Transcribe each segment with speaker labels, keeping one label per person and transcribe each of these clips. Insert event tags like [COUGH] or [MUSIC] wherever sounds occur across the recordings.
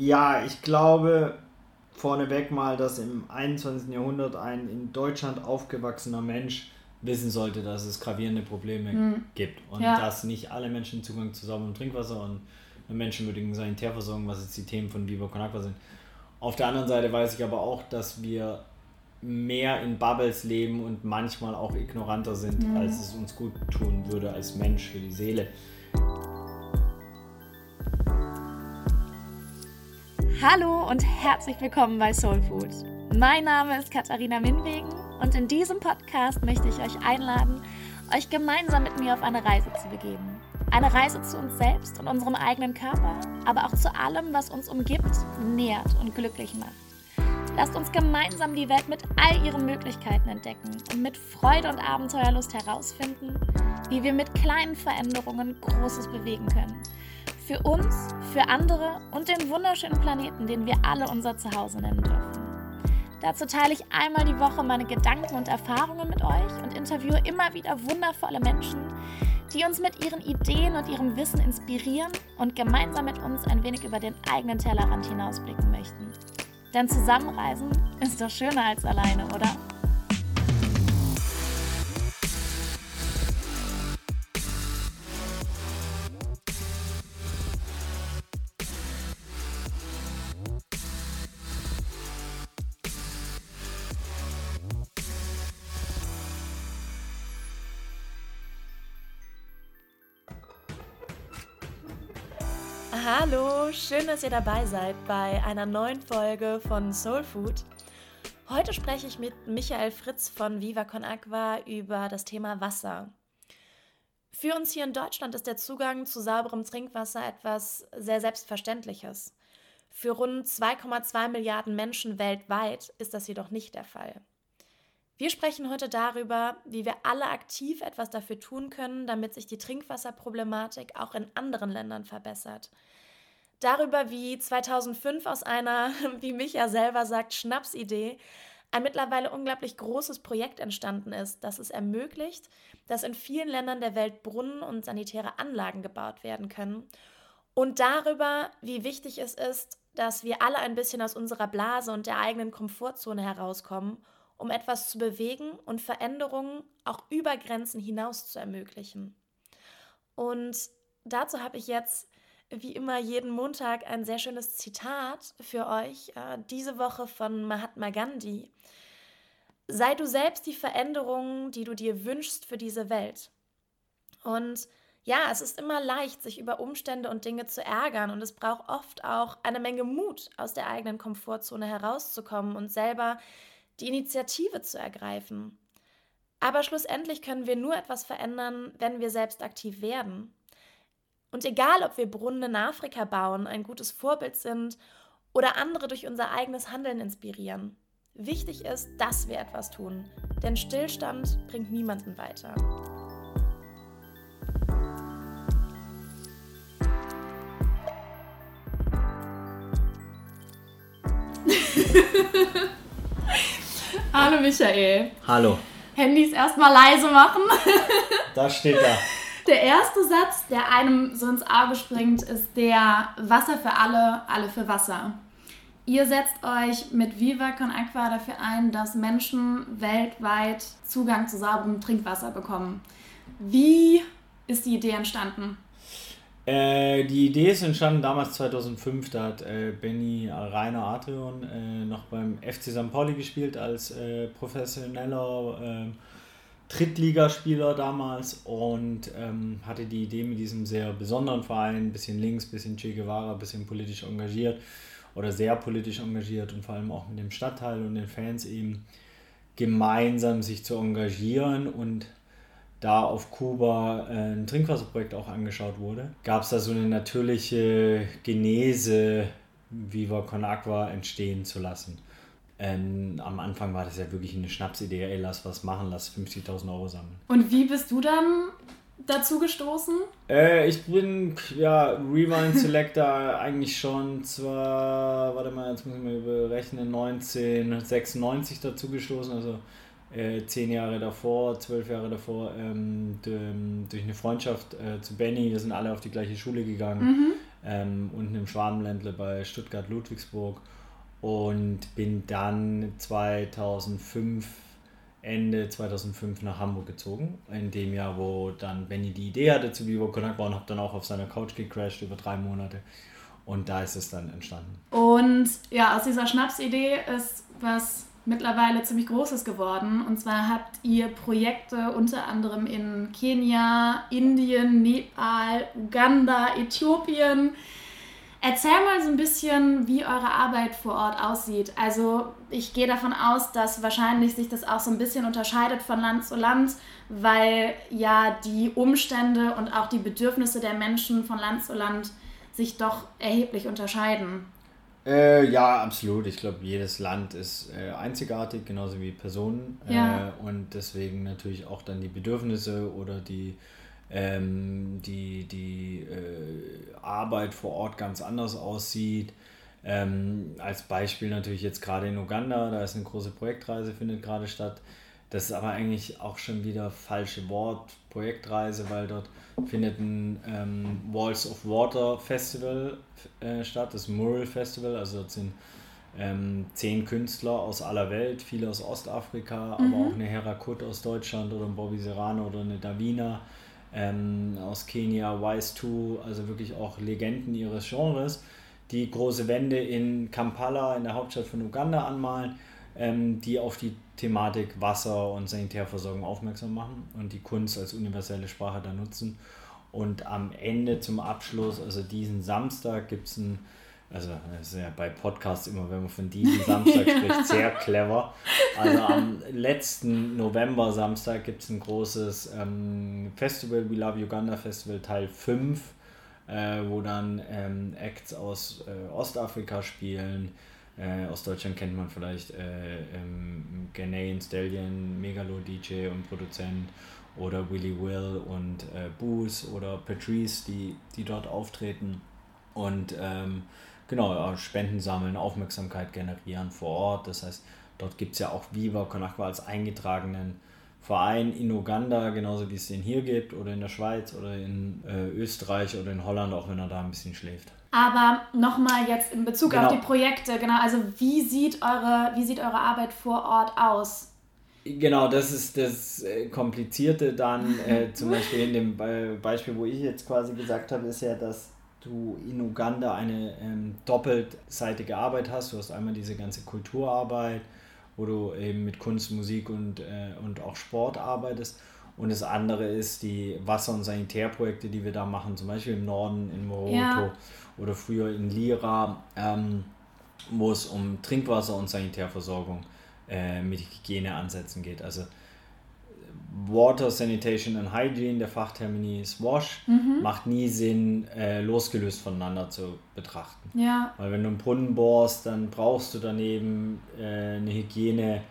Speaker 1: Ja, ich glaube vorneweg mal, dass im 21. Jahrhundert ein in Deutschland aufgewachsener Mensch wissen sollte, dass es gravierende Probleme mhm. gibt und ja. dass nicht alle Menschen Zugang zu sauberem Trinkwasser und menschenwürdigen Sanitärversorgung, was jetzt die Themen von Viva Con Agua sind. Auf der anderen Seite weiß ich aber auch, dass wir mehr in Bubbles leben und manchmal auch ignoranter sind, mhm. als es uns gut tun würde als Mensch für die Seele.
Speaker 2: Hallo und herzlich willkommen bei Soul Food. Mein Name ist Katharina Minwegen und in diesem Podcast möchte ich euch einladen, euch gemeinsam mit mir auf eine Reise zu begeben. Eine Reise zu uns selbst und unserem eigenen Körper, aber auch zu allem, was uns umgibt, nährt und glücklich macht. Lasst uns gemeinsam die Welt mit all ihren Möglichkeiten entdecken und mit Freude und Abenteuerlust herausfinden, wie wir mit kleinen Veränderungen Großes bewegen können. Für uns, für andere und den wunderschönen Planeten, den wir alle unser Zuhause nennen dürfen. Dazu teile ich einmal die Woche meine Gedanken und Erfahrungen mit euch und interviewe immer wieder wundervolle Menschen, die uns mit ihren Ideen und ihrem Wissen inspirieren und gemeinsam mit uns ein wenig über den eigenen Tellerrand hinausblicken möchten. Denn zusammenreisen ist doch schöner als alleine, oder? Hallo, schön, dass ihr dabei seid bei einer neuen Folge von Soul Food. Heute spreche ich mit Michael Fritz von Viva Con Aqua über das Thema Wasser. Für uns hier in Deutschland ist der Zugang zu sauberem Trinkwasser etwas sehr Selbstverständliches. Für rund 2,2 Milliarden Menschen weltweit ist das jedoch nicht der Fall. Wir sprechen heute darüber, wie wir alle aktiv etwas dafür tun können, damit sich die Trinkwasserproblematik auch in anderen Ländern verbessert – darüber, wie 2005 aus einer, [LAUGHS] wie Micha selber sagt, Schnapsidee ein mittlerweile unglaublich großes Projekt entstanden ist, das es ermöglicht, dass in vielen Ländern der Welt Brunnen und sanitäre Anlagen gebaut werden können. Und darüber, wie wichtig es ist, dass wir alle ein bisschen aus unserer Blase und der eigenen Komfortzone herauskommen, um etwas zu bewegen und Veränderungen auch über Grenzen hinaus zu ermöglichen. Und dazu habe ich jetzt wie immer jeden Montag ein sehr schönes Zitat für euch, äh, diese Woche von Mahatma Gandhi. Sei du selbst die Veränderung, die du dir wünschst für diese Welt. Und ja, es ist immer leicht, sich über Umstände und Dinge zu ärgern und es braucht oft auch eine Menge Mut, aus der eigenen Komfortzone herauszukommen und selber die Initiative zu ergreifen. Aber schlussendlich können wir nur etwas verändern, wenn wir selbst aktiv werden. Und egal, ob wir Brunnen in Afrika bauen, ein gutes Vorbild sind oder andere durch unser eigenes Handeln inspirieren, wichtig ist, dass wir etwas tun, denn Stillstand bringt niemanden weiter. [LAUGHS] [LAUGHS] Hallo Michael.
Speaker 1: Hallo.
Speaker 2: Handys erstmal leise machen. [LAUGHS]
Speaker 1: Da steht da.
Speaker 2: Der erste Satz, der einem so ins Auge springt, ist der Wasser für alle, alle für Wasser. Ihr setzt euch mit Viva Con Aqua dafür ein, dass Menschen weltweit Zugang zu sauberem Trinkwasser bekommen. Wie ist die Idee entstanden?
Speaker 1: Äh, die Idee ist entstanden damals 2005. Da hat äh, Benny Rainer Adrian äh, noch beim FC St. Pauli gespielt als äh, professioneller ähm, Drittligaspieler damals und ähm, hatte die Idee mit diesem sehr besonderen Verein, ein bisschen links, ein bisschen Che Guevara, ein bisschen politisch engagiert oder sehr politisch engagiert und vor allem auch mit dem Stadtteil und den Fans eben gemeinsam sich zu engagieren und da auf Kuba äh, ein Trinkwasserprojekt auch angeschaut wurde, gab es da so eine natürliche Genese Viva Con Aqua entstehen zu lassen. Ähm, am Anfang war das ja wirklich eine Schnapsidee, ey, lass was machen, lass 50.000 Euro sammeln.
Speaker 2: Und wie bist du dann dazu gestoßen?
Speaker 1: Äh, ich bin, ja, Rewind Selector [LAUGHS] eigentlich schon zwar, warte mal, jetzt muss ich mal berechnen, 1996 dazu gestoßen, also äh, zehn Jahre davor, zwölf Jahre davor, ähm, durch eine Freundschaft äh, zu Benny, wir sind alle auf die gleiche Schule gegangen. Mhm. ähm, unten im Schwabenländle bei Stuttgart-Ludwigsburg und bin dann 2005 Ende 2005 nach Hamburg gezogen, in dem Jahr, wo dann Benny die Idee hatte zu Vivo Connect war und habe dann auch auf seiner Couch gecrashed über drei Monate und da ist es dann entstanden.
Speaker 3: Und ja, aus dieser Schnapsidee ist was mittlerweile ziemlich Großes geworden. Und zwar habt ihr Projekte unter anderem in Kenia, Indien, Nepal, Uganda, Äthiopien. Erzähl mal so ein bisschen, wie eure Arbeit vor Ort aussieht. Also ich gehe davon aus, dass wahrscheinlich sich das auch so ein bisschen unterscheidet von Land zu Land, weil ja die Umstände und auch die Bedürfnisse der Menschen von Land zu Land sich doch erheblich unterscheiden.
Speaker 1: Äh, ja, absolut. Ich glaube, jedes Land ist äh, einzigartig, genauso wie Personen. Ja. Äh, und deswegen natürlich auch dann die Bedürfnisse oder die, ähm, die, die äh, Arbeit vor Ort ganz anders aussieht. Ähm, als Beispiel natürlich jetzt gerade in Uganda, da ist eine große Projektreise, findet gerade statt. Das ist aber eigentlich auch schon wieder falsche Wort, Projektreise, weil dort findet ein ähm, Walls of Water Festival äh, statt, das Mural Festival. Also dort sind ähm, zehn Künstler aus aller Welt, viele aus Ostafrika, mhm. aber auch eine Herakut aus Deutschland oder ein Bobby Serrano oder eine Davina ähm, aus Kenia, Wise 2, also wirklich auch Legenden ihres Genres, die große Wände in Kampala, in der Hauptstadt von Uganda, anmalen, ähm, die auf die Thematik Wasser und Sanitärversorgung aufmerksam machen und die Kunst als universelle Sprache da nutzen. Und am Ende zum Abschluss, also diesen Samstag, gibt es ein, also das ist ja bei Podcasts immer, wenn man von diesem Samstag [LAUGHS] spricht, sehr clever. Also am letzten November-Samstag gibt es ein großes ähm, Festival, We Love Uganda Festival Teil 5, äh, wo dann ähm, Acts aus äh, Ostafrika spielen, äh, aus Deutschland kennt man vielleicht äh, ähm, Ghanaian Stallion, Megalo DJ und Produzent oder Willy Will und äh, Booze oder Patrice, die, die dort auftreten und ähm, genau Spenden sammeln, Aufmerksamkeit generieren vor Ort. Das heißt, dort gibt es ja auch Viva Conakwa als eingetragenen Verein in Uganda, genauso wie es den hier gibt oder in der Schweiz oder in äh, Österreich oder in Holland, auch wenn er da ein bisschen schläft.
Speaker 3: Aber nochmal jetzt in Bezug genau. auf die Projekte, genau, also wie sieht eure, wie sieht eure Arbeit vor Ort aus?
Speaker 1: Genau, das ist das äh, Komplizierte dann, [LAUGHS] äh, zum Beispiel in dem Be Beispiel, wo ich jetzt quasi gesagt habe, ist ja, dass du in Uganda eine ähm, doppelseitige Arbeit hast. Du hast einmal diese ganze Kulturarbeit, wo du eben mit Kunst, Musik und, äh, und auch Sport arbeitest. Und das andere ist die Wasser- und Sanitärprojekte, die wir da machen, zum Beispiel im Norden in Moroto. Ja oder früher in Lira, ähm, wo es um Trinkwasser und Sanitärversorgung äh, mit Hygieneansätzen geht. Also Water, Sanitation and Hygiene, der Fachtermini ist WASH, mhm. macht nie Sinn, äh, losgelöst voneinander zu betrachten. Ja. Weil wenn du einen Brunnen bohrst, dann brauchst du daneben äh, eine Hygiene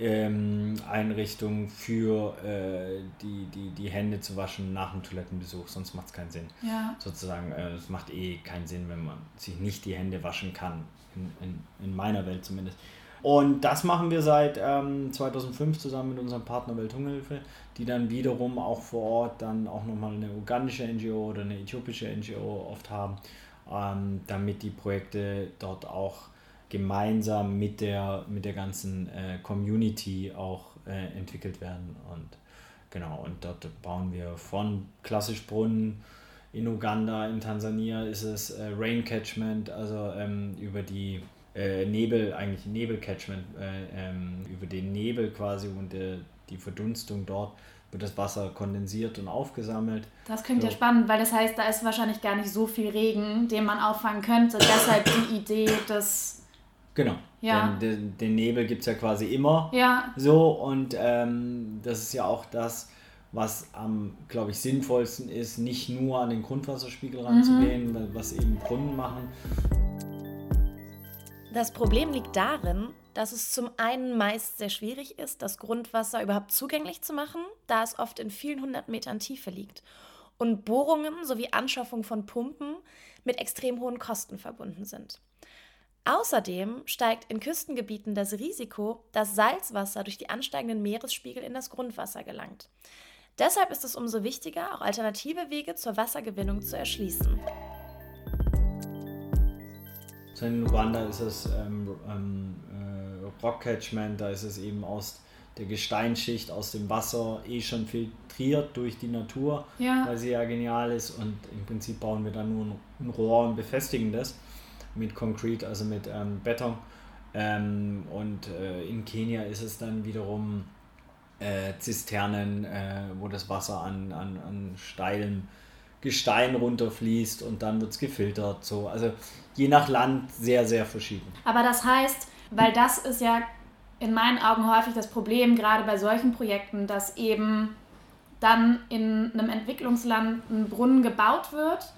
Speaker 1: ähm, Einrichtung für äh, die, die, die Hände zu waschen nach dem Toilettenbesuch, sonst macht es keinen Sinn. Ja. Sozusagen, äh, es macht eh keinen Sinn, wenn man sich nicht die Hände waschen kann, in, in, in meiner Welt zumindest. Und das machen wir seit ähm, 2005 zusammen mit unserem Partner Welthungerhilfe, die dann wiederum auch vor Ort dann auch nochmal eine ugandische NGO oder eine äthiopische NGO oft haben, ähm, damit die Projekte dort auch gemeinsam mit der, mit der ganzen äh, Community auch äh, entwickelt werden. Und genau, und dort bauen wir von klassisch Brunnen in Uganda, in Tansania ist es äh, Rain Catchment, also ähm, über die äh, Nebel, eigentlich Nebelcatchment, äh, ähm, über den Nebel quasi und die Verdunstung dort wird das Wasser kondensiert und aufgesammelt.
Speaker 3: Das klingt so. ja spannend, weil das heißt, da ist wahrscheinlich gar nicht so viel Regen, den man auffangen könnte. Deshalb die Idee des
Speaker 1: Genau. Ja. Den, den, den Nebel gibt es ja quasi immer. Ja. So, und ähm, das ist ja auch das, was am, glaube ich, sinnvollsten ist, nicht nur an den Grundwasserspiegel ranzugehen, mhm. was eben Brunnen machen.
Speaker 2: Das Problem liegt darin, dass es zum einen meist sehr schwierig ist, das Grundwasser überhaupt zugänglich zu machen, da es oft in vielen hundert Metern Tiefe liegt und Bohrungen sowie Anschaffung von Pumpen mit extrem hohen Kosten verbunden sind. Außerdem steigt in Küstengebieten das Risiko, dass Salzwasser durch die ansteigenden Meeresspiegel in das Grundwasser gelangt. Deshalb ist es umso wichtiger, auch alternative Wege zur Wassergewinnung zu erschließen.
Speaker 1: In Uganda ist es ähm, ähm, äh, Rock Catchment, da ist es eben aus der Gesteinsschicht, aus dem Wasser eh schon filtriert durch die Natur, ja. weil sie ja genial ist und im Prinzip bauen wir dann nur ein Rohr und befestigen das mit Concrete, also mit ähm, Beton. Ähm, und äh, in Kenia ist es dann wiederum äh, Zisternen, äh, wo das Wasser an, an, an steilem Gestein runterfließt und dann wird es gefiltert. So. Also je nach Land sehr, sehr verschieden.
Speaker 3: Aber das heißt, weil das ist ja in meinen Augen häufig das Problem, gerade bei solchen Projekten, dass eben dann in einem Entwicklungsland ein Brunnen gebaut wird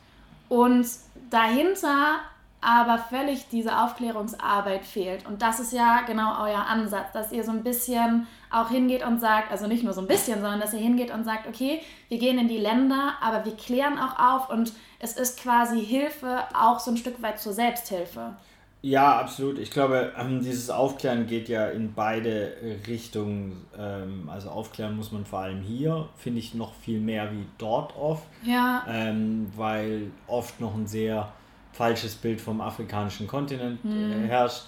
Speaker 3: und dahinter aber völlig diese Aufklärungsarbeit fehlt. Und das ist ja genau euer Ansatz, dass ihr so ein bisschen auch hingeht und sagt, also nicht nur so ein bisschen, sondern dass ihr hingeht und sagt, okay, wir gehen in die Länder, aber wir klären auch auf und es ist quasi Hilfe auch so ein Stück weit zur Selbsthilfe.
Speaker 1: Ja, absolut. Ich glaube, ähm, dieses Aufklären geht ja in beide Richtungen. Ähm, also aufklären muss man vor allem hier, finde ich noch viel mehr wie dort oft. Ja. Ähm, weil oft noch ein sehr falsches Bild vom afrikanischen Kontinent mhm. herrscht.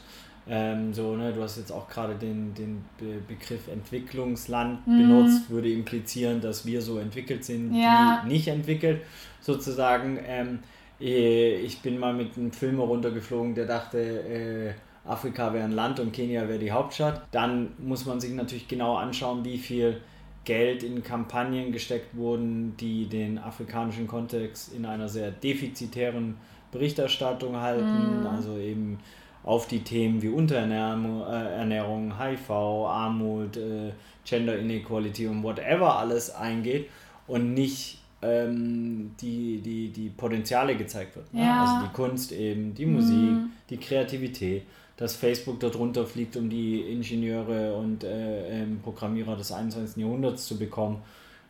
Speaker 1: Ähm, so, ne, du hast jetzt auch gerade den, den Be Begriff Entwicklungsland mhm. benutzt, würde implizieren, dass wir so entwickelt sind, ja. wie nicht entwickelt, sozusagen. Ähm, äh, ich bin mal mit einem Filmer runtergeflogen, der dachte, äh, Afrika wäre ein Land und Kenia wäre die Hauptstadt. Dann muss man sich natürlich genau anschauen, wie viel Geld in Kampagnen gesteckt wurden, die den afrikanischen Kontext in einer sehr defizitären Berichterstattung halten, mhm. also eben auf die Themen wie Unterernährung, äh, Ernährung, HIV, Armut, äh, Gender Inequality und whatever alles eingeht und nicht ähm, die, die, die Potenziale gezeigt wird. Ne? Ja. Also die Kunst eben, die Musik, mhm. die Kreativität, dass Facebook darunter fliegt, um die Ingenieure und äh, ähm, Programmierer des 21. Jahrhunderts zu bekommen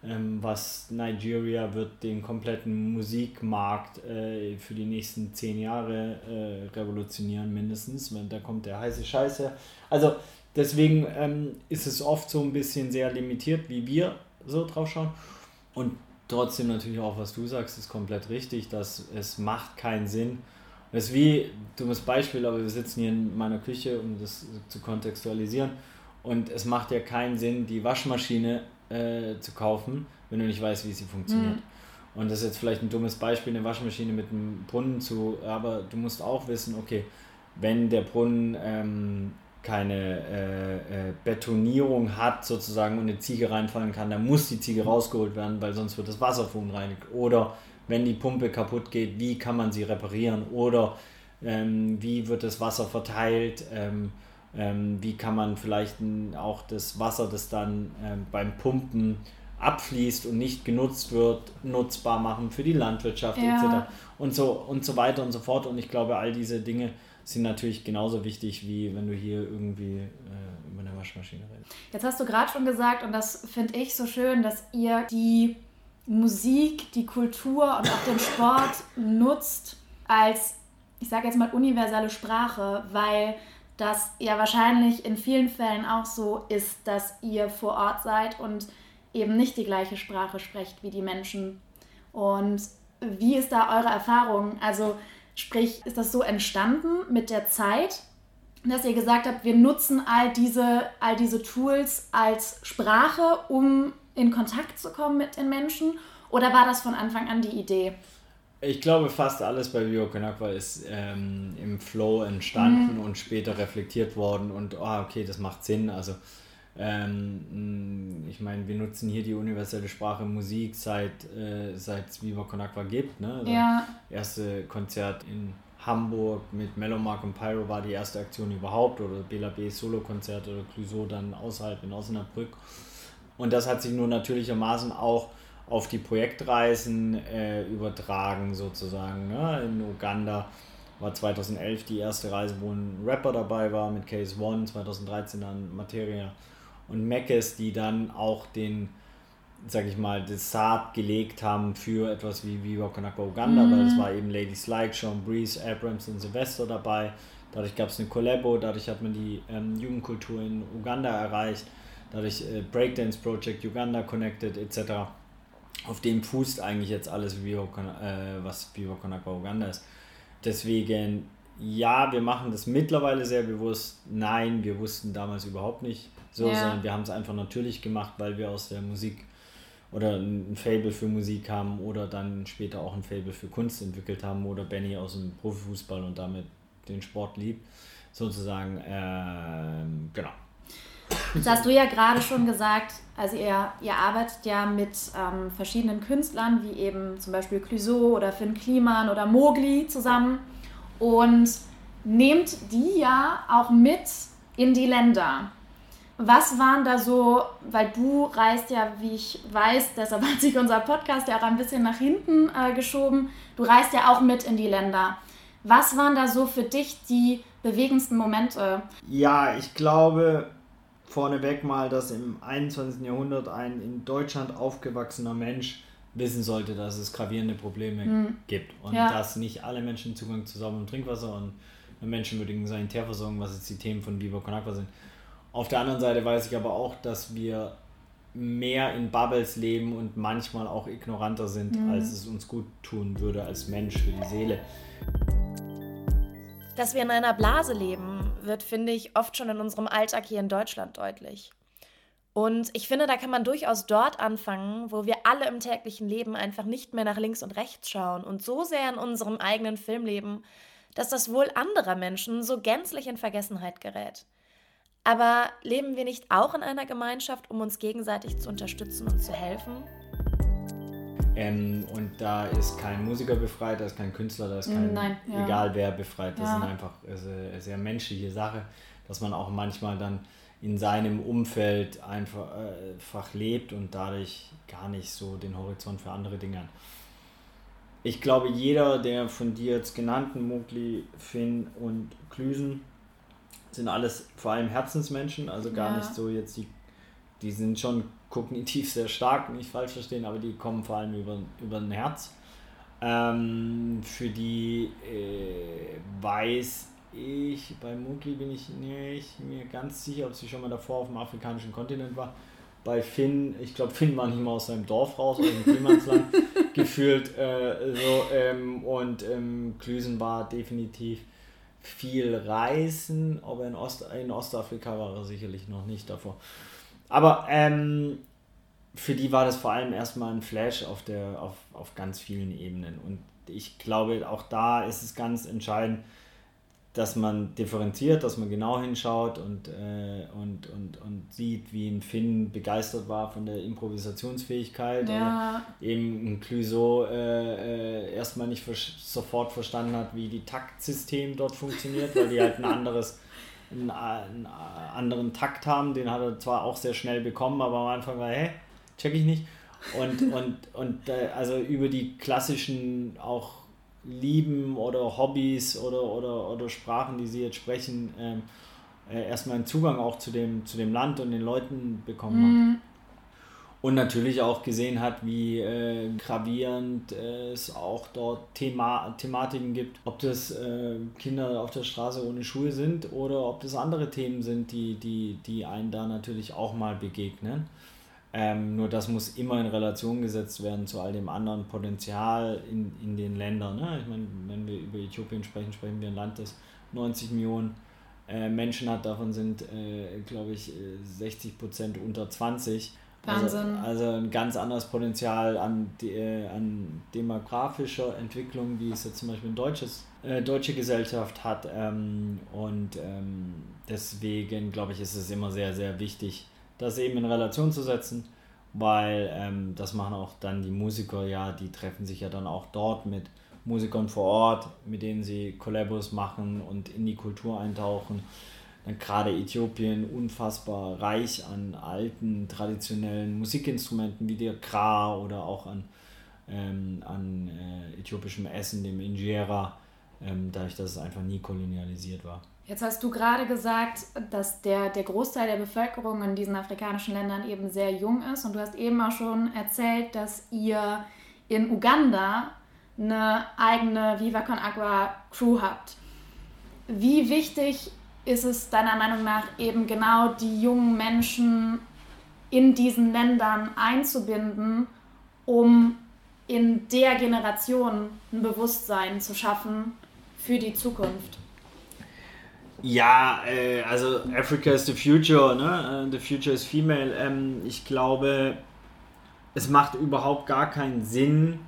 Speaker 1: ähm, was Nigeria wird den kompletten Musikmarkt äh, für die nächsten zehn Jahre äh, revolutionieren, mindestens, da kommt der heiße Scheiße. Also deswegen ähm, ist es oft so ein bisschen sehr limitiert, wie wir so drauf schauen. Und trotzdem natürlich auch, was du sagst, ist komplett richtig, dass es macht keinen Sinn. Das ist wie, dummes Beispiel, aber wir sitzen hier in meiner Küche, um das zu kontextualisieren. Und es macht ja keinen Sinn, die Waschmaschine äh, zu kaufen, wenn du nicht weißt, wie sie funktioniert. Mhm. Und das ist jetzt vielleicht ein dummes Beispiel, eine Waschmaschine mit einem Brunnen zu, aber du musst auch wissen, okay, wenn der Brunnen ähm, keine äh, äh, Betonierung hat sozusagen und eine Ziege reinfallen kann, dann muss die Ziege rausgeholt werden, weil sonst wird das Wasser verunreinigt. Oder wenn die Pumpe kaputt geht, wie kann man sie reparieren? Oder ähm, wie wird das Wasser verteilt? Ähm, ähm, wie kann man vielleicht auch das Wasser, das dann ähm, beim Pumpen abfließt und nicht genutzt wird, nutzbar machen für die Landwirtschaft ja. etc. Und so, und so weiter und so fort. Und ich glaube, all diese Dinge sind natürlich genauso wichtig, wie wenn du hier irgendwie äh, über eine Waschmaschine redest.
Speaker 3: Jetzt hast du gerade schon gesagt, und das finde ich so schön, dass ihr die Musik, die Kultur und auch den Sport nutzt als, ich sage jetzt mal, universelle Sprache, weil das ja wahrscheinlich in vielen Fällen auch so ist, dass ihr vor Ort seid und eben nicht die gleiche Sprache sprecht wie die Menschen. Und wie ist da eure Erfahrung? Also sprich, ist das so entstanden mit der Zeit, dass ihr gesagt habt, wir nutzen all diese, all diese Tools als Sprache, um in Kontakt zu kommen mit den Menschen? Oder war das von Anfang an die Idee?
Speaker 1: Ich glaube, fast alles bei Vivo Konakwa ist ähm, im Flow entstanden mhm. und später reflektiert worden und, oh, okay, das macht Sinn. Also, ähm, ich meine, wir nutzen hier die universelle Sprache Musik seit äh, es Viva Konakwa gibt. Ne? Das ja. erste Konzert in Hamburg mit Melomark und Pyro war die erste Aktion überhaupt oder Bela B Solo-Konzert oder Clouseau dann außerhalb in Osnabrück. Und das hat sich nur natürlichermaßen auch auf die Projektreisen äh, übertragen sozusagen. Ne? In Uganda war 2011 die erste Reise, wo ein Rapper dabei war mit Case One, 2013 dann Materia und Meckes, die dann auch den, sag ich mal, das Saat gelegt haben für etwas wie Viva Konaka Uganda, mhm. weil es war eben Lady Slide, Sean Breeze, Abrams und Sylvester dabei. Dadurch gab es eine Collabo, dadurch hat man die ähm, Jugendkultur in Uganda erreicht, dadurch äh, Breakdance Project Uganda connected etc auf dem fußt eigentlich jetzt alles, äh, was Viva Con Agua Uganda ist. Deswegen ja, wir machen das mittlerweile sehr bewusst. Nein, wir wussten damals überhaupt nicht so, ja. sondern wir haben es einfach natürlich gemacht, weil wir aus der Musik oder ein Fable für Musik haben oder dann später auch ein Fable für Kunst entwickelt haben oder Benny aus dem Profifußball und damit den Sport liebt, sozusagen. Ähm, genau.
Speaker 3: Das hast du ja gerade schon gesagt, also ihr, ihr arbeitet ja mit ähm, verschiedenen Künstlern, wie eben zum Beispiel Clouseau oder Finn Kliman oder Mogli zusammen und nehmt die ja auch mit in die Länder. Was waren da so, weil du reist ja, wie ich weiß, deshalb hat sich unser Podcast ja auch ein bisschen nach hinten äh, geschoben, du reist ja auch mit in die Länder. Was waren da so für dich die bewegendsten Momente?
Speaker 1: Ja, ich glaube vorneweg mal, dass im 21. Jahrhundert ein in Deutschland aufgewachsener Mensch wissen sollte, dass es gravierende Probleme mhm. gibt und ja. dass nicht alle Menschen Zugang zu sauberem Trinkwasser und menschenwürdigen Sanitärversorgung, was jetzt die Themen von Viva Con Aqua sind, auf der anderen Seite weiß ich aber auch, dass wir mehr in Bubbles leben und manchmal auch ignoranter sind, mhm. als es uns gut tun würde als Mensch für die Seele.
Speaker 2: Dass wir in einer Blase leben, wird, finde ich, oft schon in unserem Alltag hier in Deutschland deutlich. Und ich finde, da kann man durchaus dort anfangen, wo wir alle im täglichen Leben einfach nicht mehr nach links und rechts schauen und so sehr in unserem eigenen Film leben, dass das Wohl anderer Menschen so gänzlich in Vergessenheit gerät. Aber leben wir nicht auch in einer Gemeinschaft, um uns gegenseitig zu unterstützen und zu helfen?
Speaker 1: Ähm, und da ist kein Musiker befreit, da ist kein Künstler, da ist kein,
Speaker 3: Nein,
Speaker 1: ja. egal wer befreit. Das ja. ist einfach eine sehr menschliche Sache, dass man auch manchmal dann in seinem Umfeld einfach, äh, einfach lebt und dadurch gar nicht so den Horizont für andere Dinge hat. Ich glaube, jeder der von dir jetzt genannten Mugli, Finn und Klüsen sind alles vor allem Herzensmenschen, also gar ja. nicht so jetzt die, die sind schon kognitiv sehr stark, nicht falsch verstehen, aber die kommen vor allem über, über ein Herz. Ähm, für die äh, weiß ich, bei Mugli bin ich nicht mir ganz sicher, ob sie schon mal davor auf dem afrikanischen Kontinent war. Bei Finn, ich glaube, Finn war nicht mal aus seinem Dorf raus, aus dem Klimansland [LAUGHS] gefühlt. Äh, so, ähm, und ähm, Klüsen war definitiv viel reisen, aber in, Ost, in Ostafrika war er sicherlich noch nicht davor. Aber ähm, für die war das vor allem erstmal ein Flash auf, der, auf, auf ganz vielen Ebenen. Und ich glaube, auch da ist es ganz entscheidend, dass man differenziert, dass man genau hinschaut und, äh, und, und, und sieht, wie ein Finn begeistert war von der Improvisationsfähigkeit ja. oder eben ein Clouseau äh, äh, erstmal nicht sofort verstanden hat, wie die Taktsystem dort funktioniert, weil die halt ein anderes einen, einen anderen Takt haben, den hat er zwar auch sehr schnell bekommen, aber am Anfang war, hä, check ich nicht. Und, [LAUGHS] und, und äh, also über die klassischen auch Lieben oder Hobbys oder, oder, oder Sprachen, die sie jetzt sprechen, ähm, äh, erstmal einen Zugang auch zu dem, zu dem Land und den Leuten bekommen mhm. hat. Und natürlich auch gesehen hat, wie äh, gravierend äh, es auch dort Thema Thematiken gibt. Ob das äh, Kinder auf der Straße ohne Schuhe sind oder ob das andere Themen sind, die, die, die einen da natürlich auch mal begegnen. Ähm, nur das muss immer in Relation gesetzt werden zu all dem anderen Potenzial in, in den Ländern. Ne? Ich meine, wenn wir über Äthiopien sprechen, sprechen wir ein Land, das 90 Millionen äh, Menschen hat. Davon sind, äh, glaube ich, 60 äh, Prozent unter 20. Also, Wahnsinn. Also, also ein ganz anderes Potenzial an, de, äh, an demografischer Entwicklung, wie es jetzt zum Beispiel ein deutsches, äh, deutsche Gesellschaft hat. Ähm, und ähm, deswegen, glaube ich, ist es immer sehr, sehr wichtig, das eben in Relation zu setzen, weil ähm, das machen auch dann die Musiker, ja, die treffen sich ja dann auch dort mit Musikern vor Ort, mit denen sie Kollabos machen und in die Kultur eintauchen. Dann gerade Äthiopien unfassbar reich an alten, traditionellen Musikinstrumenten wie der Kra oder auch an, ähm, an äh, äthiopischem Essen, dem Injera, ähm, dadurch, dass es einfach nie kolonialisiert war.
Speaker 3: Jetzt hast du gerade gesagt, dass der, der Großteil der Bevölkerung in diesen afrikanischen Ländern eben sehr jung ist. Und du hast eben auch schon erzählt, dass ihr in Uganda eine eigene Viva Con Agua Crew habt. Wie wichtig ist es deiner Meinung nach eben genau die jungen Menschen in diesen Ländern einzubinden, um in der Generation ein Bewusstsein zu schaffen für die Zukunft?
Speaker 1: Ja, äh, also Africa is the future, ne? Äh, the future is female. Ähm, ich glaube, es macht überhaupt gar keinen Sinn,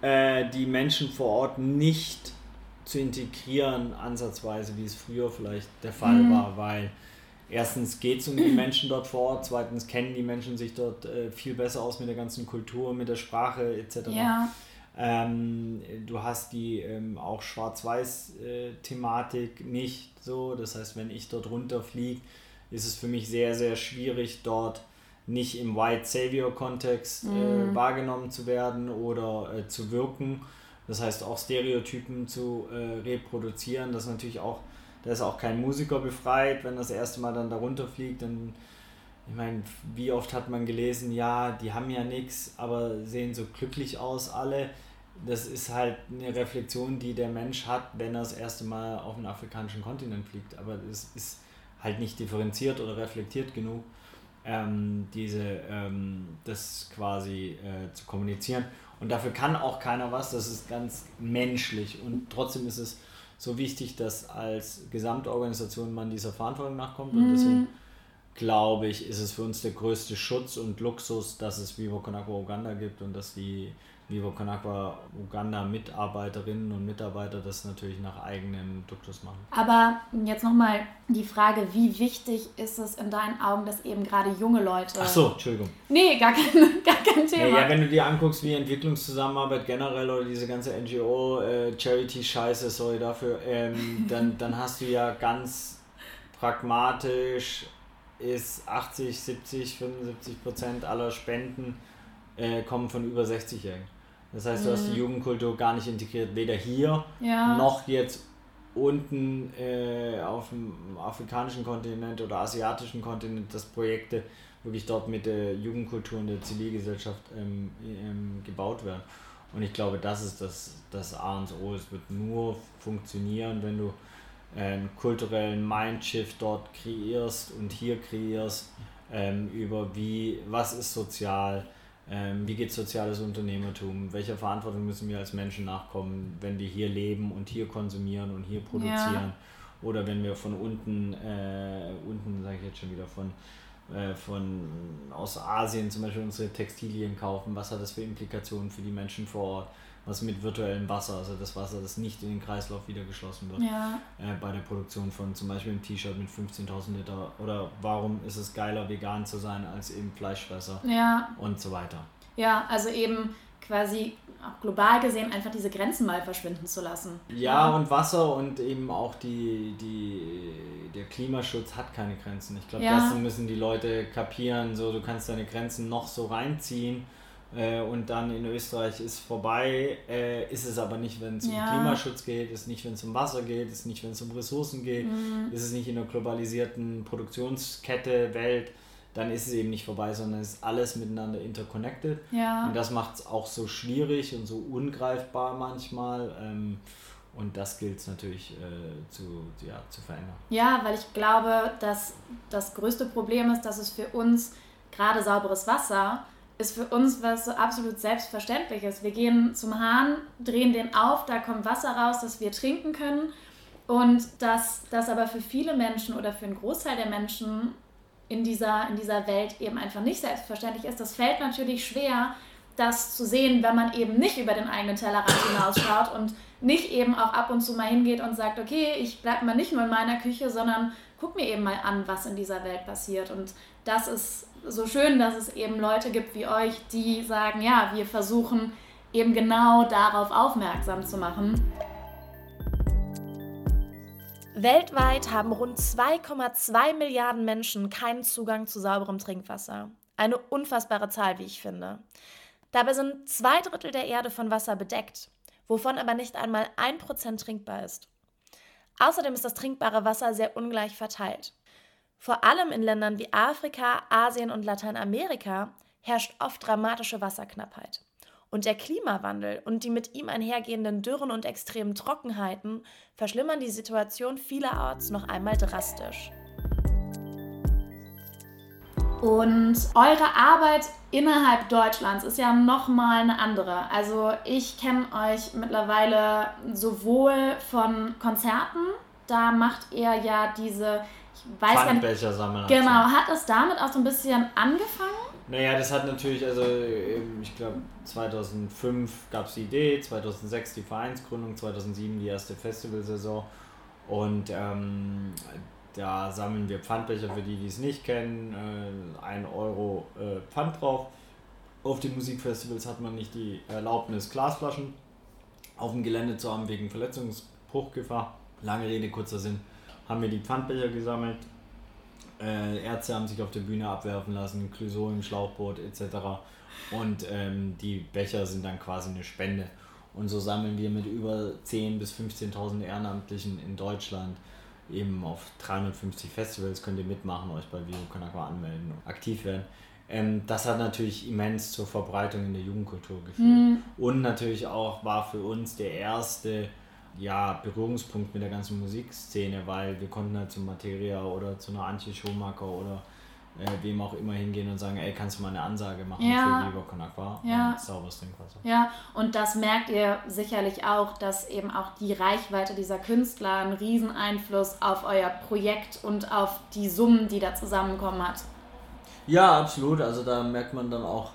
Speaker 1: äh, die Menschen vor Ort nicht zu integrieren, ansatzweise, wie es früher vielleicht der Fall mhm. war, weil erstens geht es um die Menschen dort vor Ort, zweitens kennen die Menschen sich dort äh, viel besser aus mit der ganzen Kultur, mit der Sprache etc. Ja. Ähm, du hast die ähm, auch Schwarz-Weiß-Thematik nicht so. Das heißt, wenn ich dort runterfliege, ist es für mich sehr, sehr schwierig, dort nicht im White Savior-Kontext äh, mhm. wahrgenommen zu werden oder äh, zu wirken. Das heißt auch Stereotypen zu äh, reproduzieren. Das natürlich auch, da ist auch kein Musiker befreit, wenn das erste Mal dann darunter fliegt. Dann, ich meine, wie oft hat man gelesen, ja, die haben ja nichts, aber sehen so glücklich aus alle. Das ist halt eine Reflexion, die der Mensch hat, wenn er das erste Mal auf den afrikanischen Kontinent fliegt. Aber es ist halt nicht differenziert oder reflektiert genug ähm, diese, ähm, das quasi äh, zu kommunizieren. Und dafür kann auch keiner was, das ist ganz menschlich. Und trotzdem ist es so wichtig, dass als Gesamtorganisation man dieser Verantwortung nachkommt. Und deswegen mhm. glaube ich, ist es für uns der größte Schutz und Luxus, dass es Vivo Konako Uganda gibt und dass die Vivo Konakwa Uganda Mitarbeiterinnen und Mitarbeiter das natürlich nach eigenem Duktus machen.
Speaker 3: Aber jetzt nochmal die Frage, wie wichtig ist es in deinen Augen, dass eben gerade junge Leute...
Speaker 1: Ach so, Entschuldigung.
Speaker 3: Nee, gar kein, [LAUGHS] gar kein Thema.
Speaker 1: Ja, ja, wenn du dir anguckst, wie Entwicklungszusammenarbeit generell oder diese ganze NGO-Charity-Scheiße, äh, sorry dafür, ähm, [LAUGHS] dann, dann hast du ja ganz pragmatisch ist 80, 70, 75 Prozent aller Spenden äh, kommen von über 60-Jährigen. Das heißt, du hast die mhm. Jugendkultur gar nicht integriert, weder hier ja. noch jetzt unten äh, auf dem afrikanischen Kontinent oder asiatischen Kontinent, dass Projekte wirklich dort mit der Jugendkultur und der Zivilgesellschaft ähm, ähm, gebaut werden. Und ich glaube, das ist das, das A und O. Es wird nur funktionieren, wenn du einen kulturellen Mindshift dort kreierst und hier kreierst, ähm, über wie, was ist sozial, wie geht soziales Unternehmertum? Welcher Verantwortung müssen wir als Menschen nachkommen, wenn wir hier leben und hier konsumieren und hier produzieren? Ja. Oder wenn wir von unten, äh, unten sage ich jetzt schon wieder, von, äh, von aus Asien zum Beispiel unsere Textilien kaufen, was hat das für Implikationen für die Menschen vor Ort? Was mit virtuellem Wasser, also das Wasser, das nicht in den Kreislauf wieder geschlossen wird. Ja. Äh, bei der Produktion von zum Beispiel einem T-Shirt mit 15.000 Liter. Oder warum ist es geiler, vegan zu sein, als eben Fleischfresser
Speaker 3: ja.
Speaker 1: und so weiter.
Speaker 3: Ja, also eben quasi auch global gesehen einfach diese Grenzen mal verschwinden zu lassen.
Speaker 1: Ja, und Wasser und eben auch die, die, der Klimaschutz hat keine Grenzen. Ich glaube, ja. das müssen die Leute kapieren. So, du kannst deine Grenzen noch so reinziehen äh, und dann in Österreich ist vorbei, äh, ist es aber nicht, wenn es ja. um Klimaschutz geht, ist nicht, wenn es um Wasser geht, ist nicht, wenn es um Ressourcen geht, mhm. ist es nicht in einer globalisierten Produktionskette, Welt, dann ist es eben nicht vorbei, sondern es ist alles miteinander interconnected. Ja. Und das macht es auch so schwierig und so ungreifbar manchmal. Ähm, und das gilt es natürlich äh, zu, ja, zu verändern.
Speaker 3: Ja, weil ich glaube, dass das größte Problem ist, dass es für uns gerade sauberes Wasser ist für uns was so absolut Selbstverständliches. Wir gehen zum Hahn, drehen den auf, da kommt Wasser raus, das wir trinken können. Und dass das aber für viele Menschen oder für einen Großteil der Menschen in dieser, in dieser Welt eben einfach nicht selbstverständlich ist, das fällt natürlich schwer, das zu sehen, wenn man eben nicht über den eigenen Tellerrand hinausschaut und nicht eben auch ab und zu mal hingeht und sagt, okay, ich bleibe mal nicht nur in meiner Küche, sondern guck mir eben mal an, was in dieser Welt passiert. Und das ist so schön, dass es eben Leute gibt wie euch, die sagen, ja, wir versuchen eben genau darauf aufmerksam zu machen.
Speaker 2: Weltweit haben rund 2,2 Milliarden Menschen keinen Zugang zu sauberem Trinkwasser. Eine unfassbare Zahl, wie ich finde. Dabei sind zwei Drittel der Erde von Wasser bedeckt, wovon aber nicht einmal ein Prozent trinkbar ist. Außerdem ist das trinkbare Wasser sehr ungleich verteilt. Vor allem in Ländern wie Afrika, Asien und Lateinamerika herrscht oft dramatische Wasserknappheit. Und der Klimawandel und die mit ihm einhergehenden Dürren und extremen Trockenheiten verschlimmern die Situation vielerorts noch einmal drastisch.
Speaker 3: Und eure Arbeit innerhalb Deutschlands ist ja nochmal eine andere. Also ich kenne euch mittlerweile sowohl von Konzerten da macht er ja diese, ich weiß gar nicht, genau, hat es damit auch so ein bisschen angefangen?
Speaker 1: Naja, das hat natürlich, also ich glaube 2005 gab es die Idee, 2006 die Vereinsgründung, 2007 die erste Festivalsaison und ähm, da sammeln wir Pfandbecher für die, die es nicht kennen, äh, 1 Euro äh, Pfand drauf. Auf den Musikfestivals hat man nicht die Erlaubnis, Glasflaschen auf dem Gelände zu haben wegen Verletzungsbruchgefahr. Lange Rede, kurzer Sinn, haben wir die Pfandbecher gesammelt. Äh, Ärzte haben sich auf der Bühne abwerfen lassen, Clouseau im Schlauchboot etc. Und ähm, die Becher sind dann quasi eine Spende. Und so sammeln wir mit über 10.000 bis 15.000 Ehrenamtlichen in Deutschland eben auf 350 Festivals könnt ihr mitmachen, euch bei Vivo Conakwa anmelden und aktiv werden. Ähm, das hat natürlich immens zur Verbreitung in der Jugendkultur geführt. Mhm. Und natürlich auch war für uns der erste ja, Berührungspunkt mit der ganzen Musikszene, weil wir konnten halt zu Materia oder zu einer Antje Schumacher oder äh, wem auch immer hingehen und sagen, ey, kannst du mal eine Ansage machen ja. für Viva Con Agua
Speaker 3: ja. und sauberes Trinkwasser. Ja, und das merkt ihr sicherlich auch, dass eben auch die Reichweite dieser Künstler einen riesen Einfluss auf euer Projekt und auf die Summen, die da zusammenkommen hat.
Speaker 1: Ja, absolut. Also da merkt man dann auch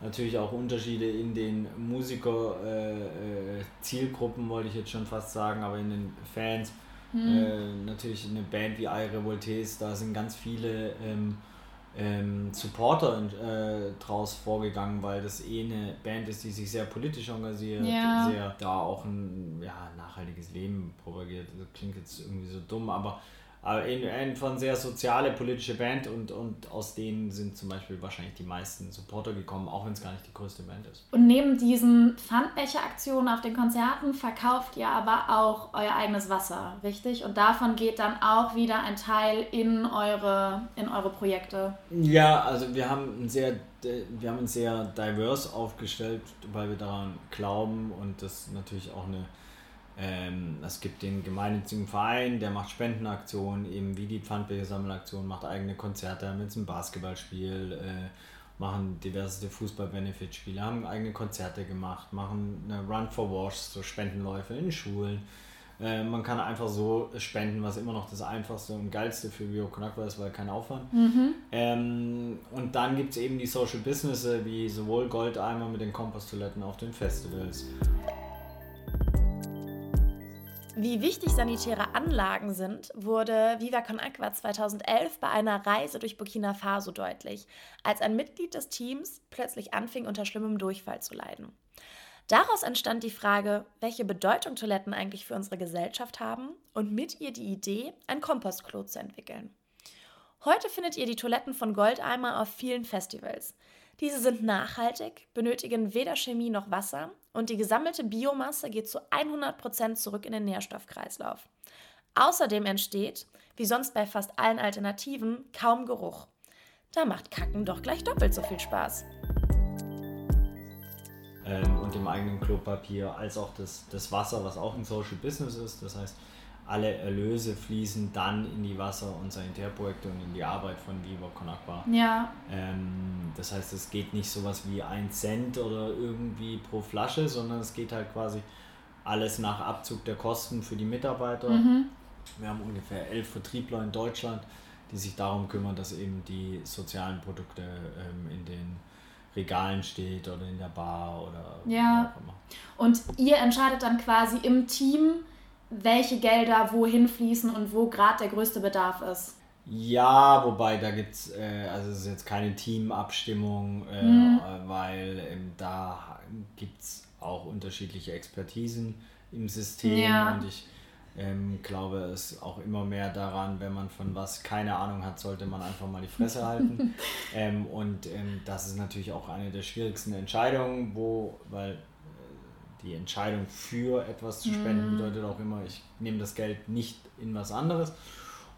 Speaker 1: natürlich auch Unterschiede in den Musiker-Zielgruppen, äh, äh wollte ich jetzt schon fast sagen, aber in den Fans. Hm. Äh, natürlich eine Band wie I Revoltes, da sind ganz viele ähm, ähm, Supporter äh, draus vorgegangen, weil das eh eine Band ist, die sich sehr politisch engagiert, ja. sehr da auch ein ja, nachhaltiges Leben propagiert. Das klingt jetzt irgendwie so dumm, aber von sehr soziale politische Band und, und aus denen sind zum Beispiel wahrscheinlich die meisten Supporter gekommen, auch wenn es gar nicht die größte Band ist.
Speaker 3: Und neben diesen Pfandbecher-Aktionen auf den Konzerten verkauft ihr aber auch euer eigenes Wasser, richtig? Und davon geht dann auch wieder ein Teil in eure, in eure Projekte.
Speaker 1: Ja, also wir haben ein sehr wir haben uns sehr divers aufgestellt, weil wir daran glauben und das natürlich auch eine ähm, es gibt den gemeinnützigen Verein, der macht Spendenaktionen, eben wie die Pfandbechersammelaktion, macht eigene Konzerte, haben jetzt ein Basketballspiel, äh, machen diverse Fußball-Benefit-Spiele, haben eigene Konzerte gemacht, machen eine Run for Wash, so Spendenläufe in Schulen. Äh, man kann einfach so spenden, was immer noch das einfachste und geilste für Bio Konakwa ist, weil kein Aufwand. Mhm. Ähm, und dann gibt es eben die Social Businesses wie sowohl Goldeimer mit den Komposttoiletten auf den Festivals
Speaker 2: wie wichtig sanitäre Anlagen sind, wurde Viva Con Aqua 2011 bei einer Reise durch Burkina Faso deutlich, als ein Mitglied des Teams plötzlich anfing, unter schlimmem Durchfall zu leiden. Daraus entstand die Frage, welche Bedeutung Toiletten eigentlich für unsere Gesellschaft haben und mit ihr die Idee, ein Kompostklo zu entwickeln. Heute findet ihr die Toiletten von Goldeimer auf vielen Festivals. Diese sind nachhaltig, benötigen weder Chemie noch Wasser und die gesammelte Biomasse geht zu 100% zurück in den Nährstoffkreislauf. Außerdem entsteht, wie sonst bei fast allen Alternativen, kaum Geruch. Da macht Kacken doch gleich doppelt so viel Spaß.
Speaker 1: Ähm, und dem eigenen Klopapier als auch das, das Wasser, was auch ein Social Business ist. Das heißt, alle Erlöse fließen dann in die Wasser- und Sanitärprojekte und in die Arbeit von Viva Con Agua. Ja. Ähm, das heißt, es geht nicht sowas wie ein Cent oder irgendwie pro Flasche, sondern es geht halt quasi alles nach Abzug der Kosten für die Mitarbeiter. Mhm. Wir haben ungefähr elf Vertriebler in Deutschland, die sich darum kümmern, dass eben die sozialen Produkte ähm, in den Regalen steht oder in der Bar oder
Speaker 3: ja. auch immer. Und ihr entscheidet dann quasi im Team, welche Gelder wohin fließen und wo gerade der größte Bedarf ist.
Speaker 1: Ja, wobei da gibt es, äh, also es ist jetzt keine Teamabstimmung, äh, mhm. weil ähm, da gibt es auch unterschiedliche Expertisen im System ja. und ich ähm, glaube es auch immer mehr daran, wenn man von was keine Ahnung hat, sollte man einfach mal die Fresse halten. [LAUGHS] ähm, und ähm, das ist natürlich auch eine der schwierigsten Entscheidungen, wo, weil die Entscheidung für etwas zu spenden mhm. bedeutet auch immer, ich nehme das Geld nicht in was anderes.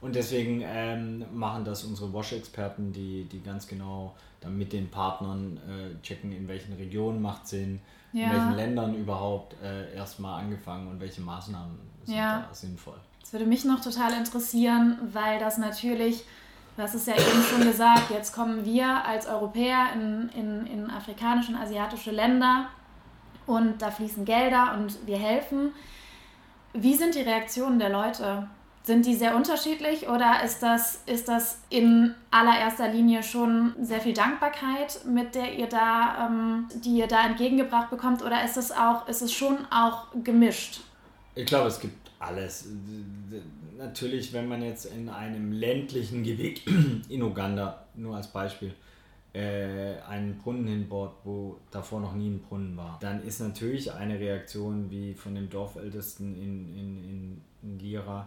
Speaker 1: Und deswegen ähm, machen das unsere Wash-Experten, die, die ganz genau dann mit den Partnern äh, checken, in welchen Regionen macht Sinn, ja. in welchen Ländern überhaupt äh, erstmal angefangen und welche Maßnahmen sind ja. da sinnvoll.
Speaker 3: Das würde mich noch total interessieren, weil das natürlich, hast es ja eben schon gesagt, jetzt kommen wir als Europäer in, in, in afrikanische und asiatische Länder und da fließen Gelder und wir helfen. Wie sind die Reaktionen der Leute? Sind die sehr unterschiedlich oder ist das, ist das in allererster Linie schon sehr viel Dankbarkeit, mit der ihr da, ähm, die ihr da entgegengebracht bekommt, oder ist es auch, ist es schon auch gemischt?
Speaker 1: Ich glaube, es gibt alles. Natürlich, wenn man jetzt in einem ländlichen Gebiet [CLEARS THROAT] in Uganda, nur als Beispiel, äh, einen Brunnen hinbaut, wo davor noch nie ein Brunnen war, dann ist natürlich eine Reaktion wie von dem Dorfältesten in, in, in, in Lira,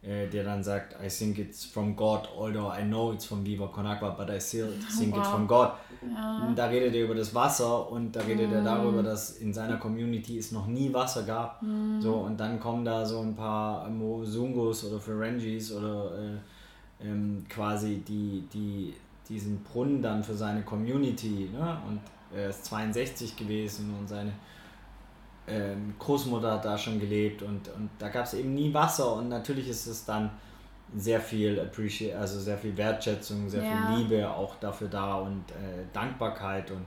Speaker 1: äh, der dann sagt, I think it's from God, although I know it's from Viva Con Agua, but I still [LAUGHS] think wow. it's from God. Ja. Da redet er über das Wasser und da redet mm. er darüber, dass in seiner Community es noch nie Wasser gab. Mm. So, und dann kommen da so ein paar Mosungos oder Ferengis oder äh, ähm, quasi die, die diesen Brunnen dann für seine Community. Ne? Und er ist 62 gewesen und seine ähm, Großmutter hat da schon gelebt und, und da gab es eben nie Wasser und natürlich ist es dann sehr viel Appreciate, also sehr viel Wertschätzung, sehr ja. viel Liebe auch dafür da und äh, Dankbarkeit und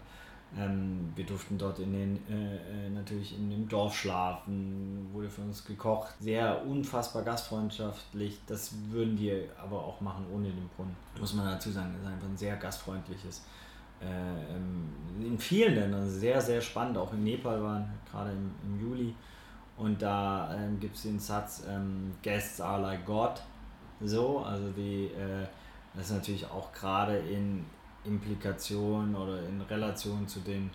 Speaker 1: ähm, wir durften dort in den, äh, äh, natürlich in dem Dorf schlafen, wurde für uns gekocht. Sehr unfassbar gastfreundschaftlich. Das würden wir aber auch machen ohne den Brunnen. Muss man dazu sagen, das ist einfach ein sehr gastfreundliches. Äh, ähm, in vielen Ländern sehr, sehr spannend. Auch in Nepal waren gerade im, im Juli. Und da ähm, gibt es den Satz, ähm, Guests are like God. So, also die, äh, das ist natürlich auch gerade in, Implikation oder in Relation zu den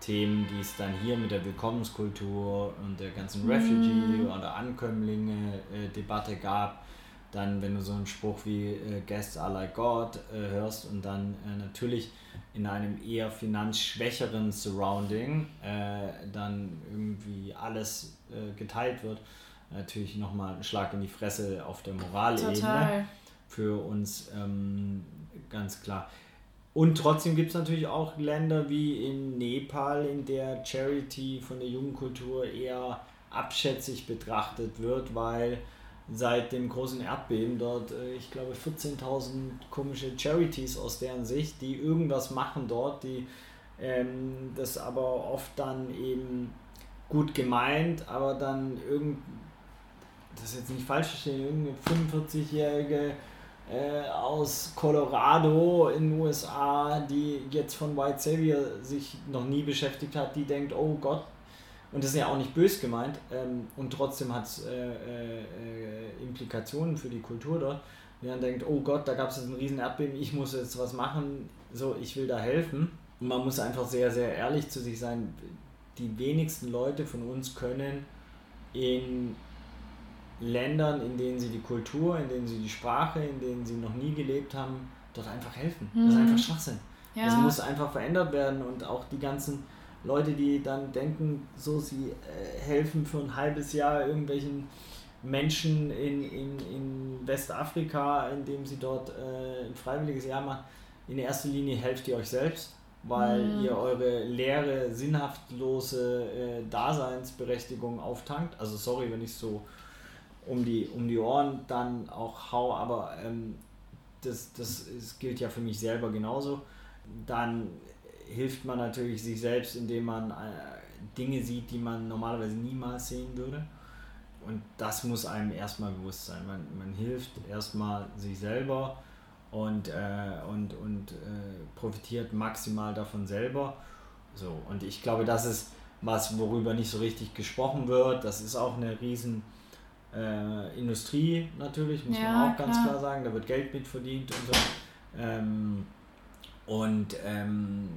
Speaker 1: Themen, die es dann hier mit der Willkommenskultur und der ganzen Refugee- mhm. oder Ankömmlinge-Debatte äh, gab. Dann, wenn du so einen Spruch wie äh, Guests are like God äh, hörst und dann äh, natürlich in einem eher finanzschwächeren Surrounding äh, dann irgendwie alles äh, geteilt wird, natürlich nochmal ein Schlag in die Fresse auf der Moralebene für uns ähm, ganz klar. Und trotzdem gibt es natürlich auch Länder wie in Nepal, in der Charity von der Jugendkultur eher abschätzig betrachtet wird, weil seit dem großen Erdbeben dort, äh, ich glaube, 14.000 komische Charities aus deren Sicht, die irgendwas machen dort, die ähm, das aber oft dann eben gut gemeint, aber dann irgend, das ist jetzt nicht falsch irgendeine 45-jährige äh, aus Colorado in den USA, die jetzt von White Savior sich noch nie beschäftigt hat, die denkt, oh Gott, und das ist ja auch nicht bös gemeint, ähm, und trotzdem hat es äh, äh, Implikationen für die Kultur dort, die dann denkt, oh Gott, da gab es jetzt ein riesen Erdbeben, ich muss jetzt was machen, so, ich will da helfen. Und man muss einfach sehr, sehr ehrlich zu sich sein, die wenigsten Leute von uns können in Ländern, in denen sie die Kultur, in denen sie die Sprache, in denen sie noch nie gelebt haben, dort einfach helfen. Mhm. Das ist mhm. einfach Schwachsinn. Ja. Das muss einfach verändert werden und auch die ganzen Leute, die dann denken, so sie äh, helfen für ein halbes Jahr irgendwelchen Menschen in, in, in Westafrika, indem sie dort äh, ein freiwilliges Jahr machen. In erster Linie helft ihr euch selbst, weil mhm. ihr eure leere, sinnhaftlose äh, Daseinsberechtigung auftankt. Also sorry, wenn ich so um die, um die Ohren dann auch hau, aber ähm, das, das, das gilt ja für mich selber genauso. Dann hilft man natürlich sich selbst, indem man äh, Dinge sieht, die man normalerweise niemals sehen würde. Und das muss einem erstmal bewusst sein. Man, man hilft erstmal sich selber und, äh, und, und äh, profitiert maximal davon selber. So, und ich glaube, das ist was, worüber nicht so richtig gesprochen wird. Das ist auch eine riesen äh, Industrie natürlich, muss ja, man auch ganz klar. klar sagen, da wird Geld mit verdient und so. Ähm, und ähm,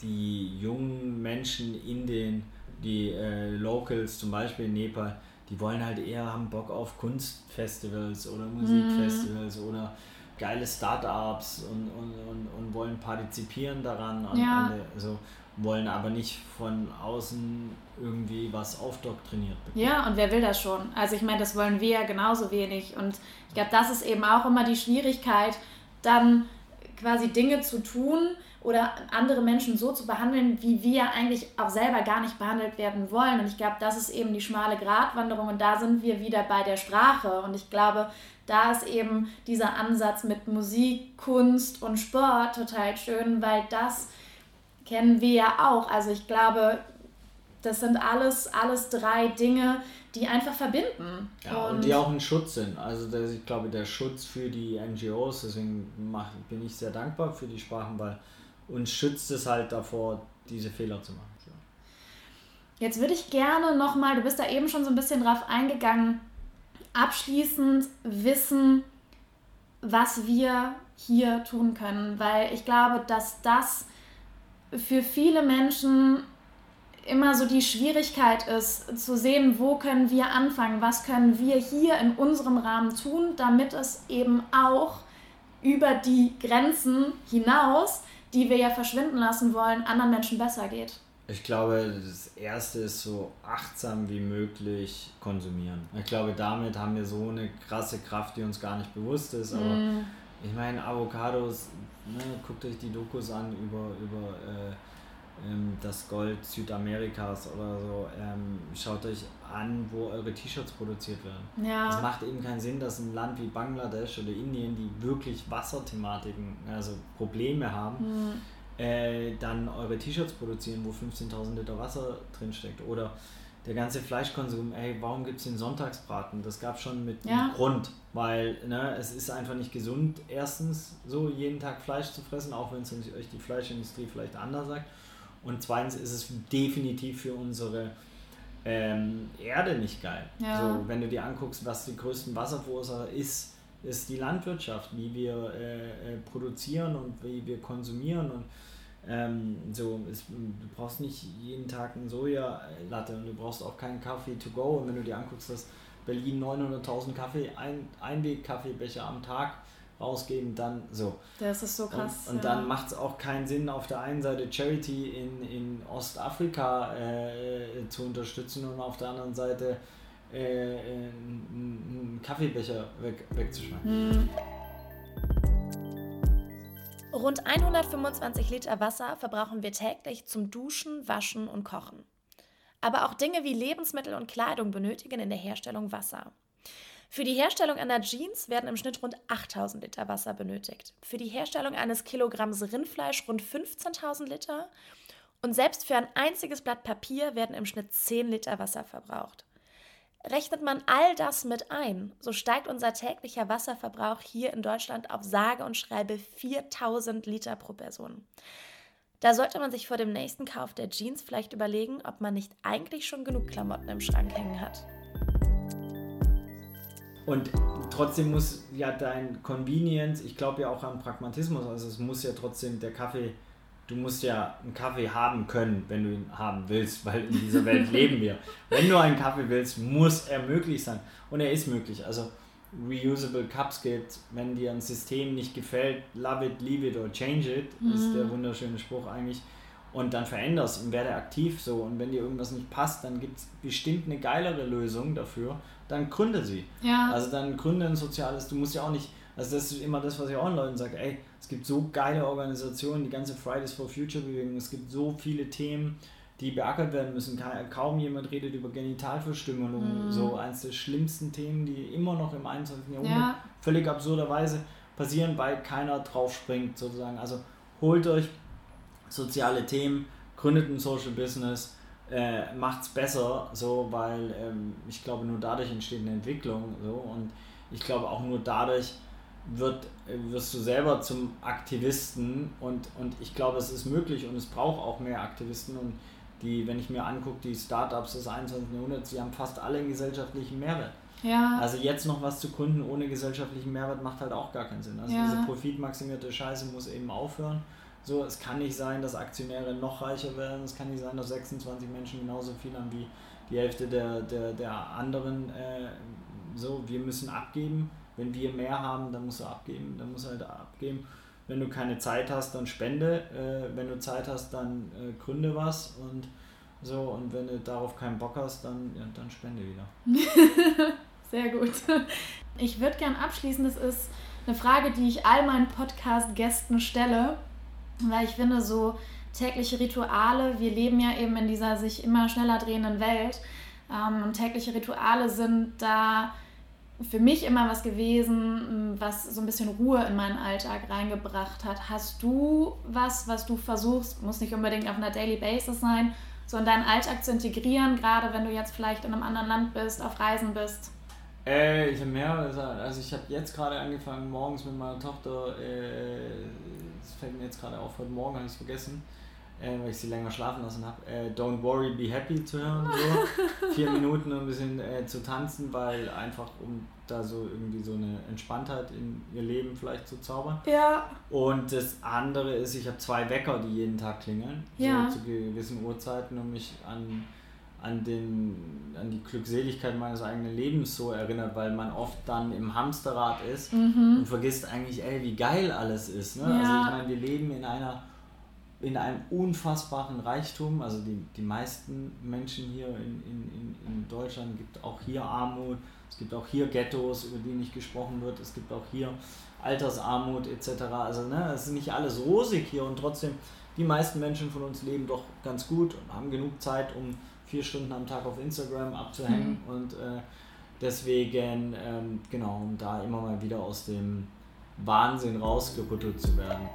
Speaker 1: die jungen Menschen in den, die äh, Locals, zum Beispiel in Nepal, die wollen halt eher haben Bock auf Kunstfestivals oder Musikfestivals mhm. oder geile Startups und, und, und, und wollen partizipieren daran. Und, ja. also, wollen aber nicht von außen irgendwie was aufdoktriniert
Speaker 3: bekommen. Ja, und wer will das schon? Also ich meine, das wollen wir ja genauso wenig. Und ich glaube, das ist eben auch immer die Schwierigkeit, dann quasi Dinge zu tun oder andere Menschen so zu behandeln, wie wir eigentlich auch selber gar nicht behandelt werden wollen. Und ich glaube, das ist eben die schmale Gratwanderung und da sind wir wieder bei der Sprache. Und ich glaube, da ist eben dieser Ansatz mit Musik, Kunst und Sport total schön, weil das kennen wir ja auch. Also ich glaube, Das sind alles, alles drei Dinge, die einfach verbinden.
Speaker 1: Ja, und, und die auch ein Schutz sind. Also das, ich glaube, der Schutz für die NGOs, deswegen mach, bin ich sehr dankbar für die Sprachen, weil uns schützt es halt davor, diese Fehler zu machen.
Speaker 3: Jetzt würde ich gerne nochmal, du bist da eben schon so ein bisschen drauf eingegangen, abschließend wissen, was wir hier tun können, weil ich glaube, dass das für viele Menschen immer so die Schwierigkeit ist, zu sehen, wo können wir anfangen, was können wir hier in unserem Rahmen tun, damit es eben auch über die Grenzen hinaus, die wir ja verschwinden lassen wollen, anderen Menschen besser geht.
Speaker 1: Ich glaube, das erste ist so achtsam wie möglich konsumieren. Ich glaube, damit haben wir so eine krasse Kraft, die uns gar nicht bewusst ist. Aber mm. ich meine, Avocados, ne, guckt euch die Dokus an über, über äh, ähm, das Gold Südamerikas oder so. Ähm, schaut euch an, wo eure T-Shirts produziert werden. Ja. Es macht eben keinen Sinn, dass ein Land wie Bangladesch oder Indien, die wirklich Wasserthematiken, also Probleme haben, mhm. äh, dann eure T-Shirts produzieren, wo 15.000 Liter Wasser drinsteckt. Oder der ganze Fleischkonsum, ey, warum gibt es den Sonntagsbraten? Das gab es schon mit ja. Grund, weil ne, es ist einfach nicht gesund, erstens so jeden Tag Fleisch zu fressen, auch wenn es euch die Fleischindustrie vielleicht anders sagt. Und zweitens ist es definitiv für unsere ähm, Erde nicht geil. Ja. So, wenn du dir anguckst, was die größten Wasserverursacher ist, ist die Landwirtschaft, wie wir äh, äh, produzieren und wie wir konsumieren und ähm, so, es, du brauchst nicht jeden Tag einen Sojalatte und du brauchst auch keinen Kaffee to go. Und wenn du dir anguckst, dass Berlin 900.000 Kaffee, ein, Einweg-Kaffeebecher am Tag rausgeben, dann so.
Speaker 3: Das ist so krass.
Speaker 1: Und, und ja. dann macht es auch keinen Sinn, auf der einen Seite Charity in, in Ostafrika äh, zu unterstützen und auf der anderen Seite äh, einen Kaffeebecher weg, wegzuschneiden. Hm.
Speaker 2: Rund 125 Liter Wasser verbrauchen wir täglich zum Duschen, Waschen und Kochen. Aber auch Dinge wie Lebensmittel und Kleidung benötigen in der Herstellung Wasser. Für die Herstellung einer Jeans werden im Schnitt rund 8000 Liter Wasser benötigt. Für die Herstellung eines Kilogramms Rindfleisch rund 15.000 Liter. Und selbst für ein einziges Blatt Papier werden im Schnitt 10 Liter Wasser verbraucht. Rechnet man all das mit ein, so steigt unser täglicher Wasserverbrauch hier in Deutschland auf sage und schreibe 4000 Liter pro Person. Da sollte man sich vor dem nächsten Kauf der Jeans vielleicht überlegen, ob man nicht eigentlich schon genug Klamotten im Schrank hängen hat.
Speaker 1: Und trotzdem muss ja dein Convenience, ich glaube ja auch an Pragmatismus, also es muss ja trotzdem der Kaffee, du musst ja einen Kaffee haben können, wenn du ihn haben willst, weil in dieser Welt [LAUGHS] leben wir. Wenn du einen Kaffee willst, muss er möglich sein. Und er ist möglich. Also reusable Cups geht, wenn dir ein System nicht gefällt, love it, leave it or change it, mhm. ist der wunderschöne Spruch eigentlich. Und dann veränderst und werde aktiv so. Und wenn dir irgendwas nicht passt, dann gibt es bestimmt eine geilere Lösung dafür dann gründe sie. Ja. Also dann gründe ein soziales, du musst ja auch nicht, also das ist immer das, was ich auch Leuten sage, ey, es gibt so geile Organisationen, die ganze Fridays for Future Bewegung, es gibt so viele Themen, die beackert werden müssen. Kaum jemand redet über Genitalverstümmelung, mhm. so eines der schlimmsten Themen, die immer noch im 21. Jahrhundert ja. völlig absurderweise passieren, weil keiner drauf springt sozusagen. Also holt euch soziale Themen, gründet ein Social Business, äh, macht es besser, so, weil ähm, ich glaube, nur dadurch entsteht eine Entwicklung. So, und ich glaube, auch nur dadurch wird, wirst du selber zum Aktivisten und, und ich glaube, es ist möglich und es braucht auch mehr Aktivisten und die, wenn ich mir angucke, die Startups des 21. Jahrhunderts, die haben fast alle einen gesellschaftlichen Mehrwert. Ja. Also jetzt noch was zu gründen ohne gesellschaftlichen Mehrwert macht halt auch gar keinen Sinn. Also ja. diese profitmaximierte Scheiße muss eben aufhören. So, es kann nicht sein, dass Aktionäre noch reicher werden. Es kann nicht sein, dass 26 Menschen genauso viel haben wie die Hälfte der, der, der anderen. Äh, so, wir müssen abgeben. Wenn wir mehr haben, dann musst du abgeben. Dann musst du halt abgeben. Wenn du keine Zeit hast, dann spende. Äh, wenn du Zeit hast, dann äh, gründe was. Und so, und wenn du darauf keinen Bock hast, dann, ja, dann spende wieder. [LAUGHS]
Speaker 3: Sehr gut. Ich würde gern abschließen, das ist eine Frage, die ich all meinen Podcast-Gästen stelle weil ich finde, so tägliche Rituale, wir leben ja eben in dieser sich immer schneller drehenden Welt ähm, und tägliche Rituale sind da für mich immer was gewesen, was so ein bisschen Ruhe in meinen Alltag reingebracht hat. Hast du was, was du versuchst, muss nicht unbedingt auf einer Daily Basis sein, so in deinen Alltag zu integrieren, gerade wenn du jetzt vielleicht in einem anderen Land bist, auf Reisen bist?
Speaker 1: Äh, ich habe mehrere Also ich habe jetzt gerade angefangen, morgens mit meiner Tochter, äh, das fällt mir jetzt gerade auf, heute Morgen habe ich es vergessen, äh, weil ich sie länger schlafen lassen habe, äh, Don't Worry, Be Happy zu hören. So. [LAUGHS] Vier Minuten ein bisschen äh, zu tanzen, weil einfach um da so irgendwie so eine Entspanntheit in ihr Leben vielleicht zu zaubern.
Speaker 3: Ja.
Speaker 1: Und das andere ist, ich habe zwei Wecker, die jeden Tag klingeln, ja. so zu gewissen Uhrzeiten, um mich an an, den, an die Glückseligkeit meines eigenen Lebens so erinnert, weil man oft dann im Hamsterrad ist mhm. und vergisst eigentlich, ey, wie geil alles ist. Ne? Ja. Also ich meine, wir leben in einer in einem unfassbaren Reichtum. Also die, die meisten Menschen hier in, in, in Deutschland gibt auch hier Armut, es gibt auch hier Ghettos, über die nicht gesprochen wird, es gibt auch hier Altersarmut etc. Also ne, es ist nicht alles rosig hier und trotzdem, die meisten Menschen von uns leben doch ganz gut und haben genug Zeit, um vier Stunden am Tag auf Instagram abzuhängen mhm. und äh, deswegen, ähm, genau, um da immer mal wieder aus dem Wahnsinn rausgerüttelt zu werden.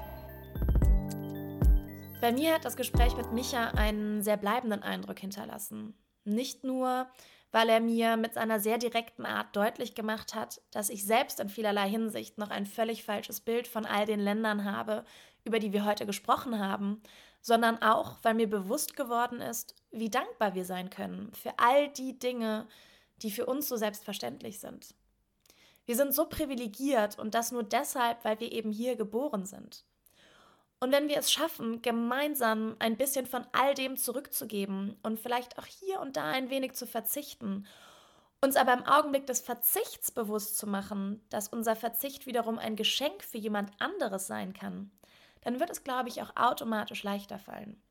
Speaker 2: Bei mir hat das Gespräch mit Micha einen sehr bleibenden Eindruck hinterlassen. Nicht nur, weil er mir mit seiner sehr direkten Art deutlich gemacht hat, dass ich selbst in vielerlei Hinsicht noch ein völlig falsches Bild von all den Ländern habe, über die wir heute gesprochen haben, sondern auch, weil mir bewusst geworden ist, wie dankbar wir sein können für all die Dinge, die für uns so selbstverständlich sind. Wir sind so privilegiert und das nur deshalb, weil wir eben hier geboren sind. Und wenn wir es schaffen, gemeinsam ein bisschen von all dem zurückzugeben und vielleicht auch hier und da ein wenig zu verzichten, uns aber im Augenblick des Verzichts bewusst zu machen, dass unser Verzicht wiederum ein Geschenk für jemand anderes sein kann, dann wird es, glaube ich, auch automatisch leichter fallen.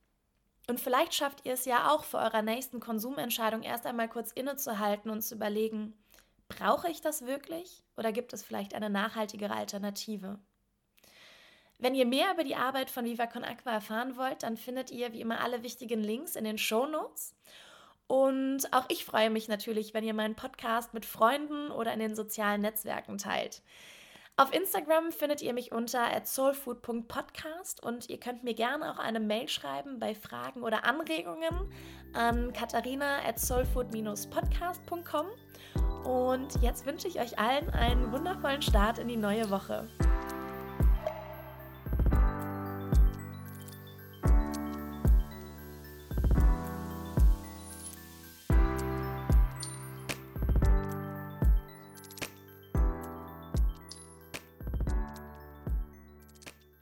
Speaker 2: Und vielleicht schafft ihr es ja auch vor eurer nächsten Konsumentscheidung erst einmal kurz innezuhalten und zu überlegen, brauche ich das wirklich oder gibt es vielleicht eine nachhaltigere Alternative? Wenn ihr mehr über die Arbeit von Viva Con Aqua erfahren wollt, dann findet ihr wie immer alle wichtigen Links in den Show Notes. Und auch ich freue mich natürlich, wenn ihr meinen Podcast mit Freunden oder in den sozialen Netzwerken teilt. Auf Instagram findet ihr mich unter soulfood.podcast und ihr könnt mir gerne auch eine Mail schreiben bei Fragen oder Anregungen an katharina at soulfood-podcast.com. Und jetzt wünsche ich euch allen einen wundervollen Start in die neue Woche.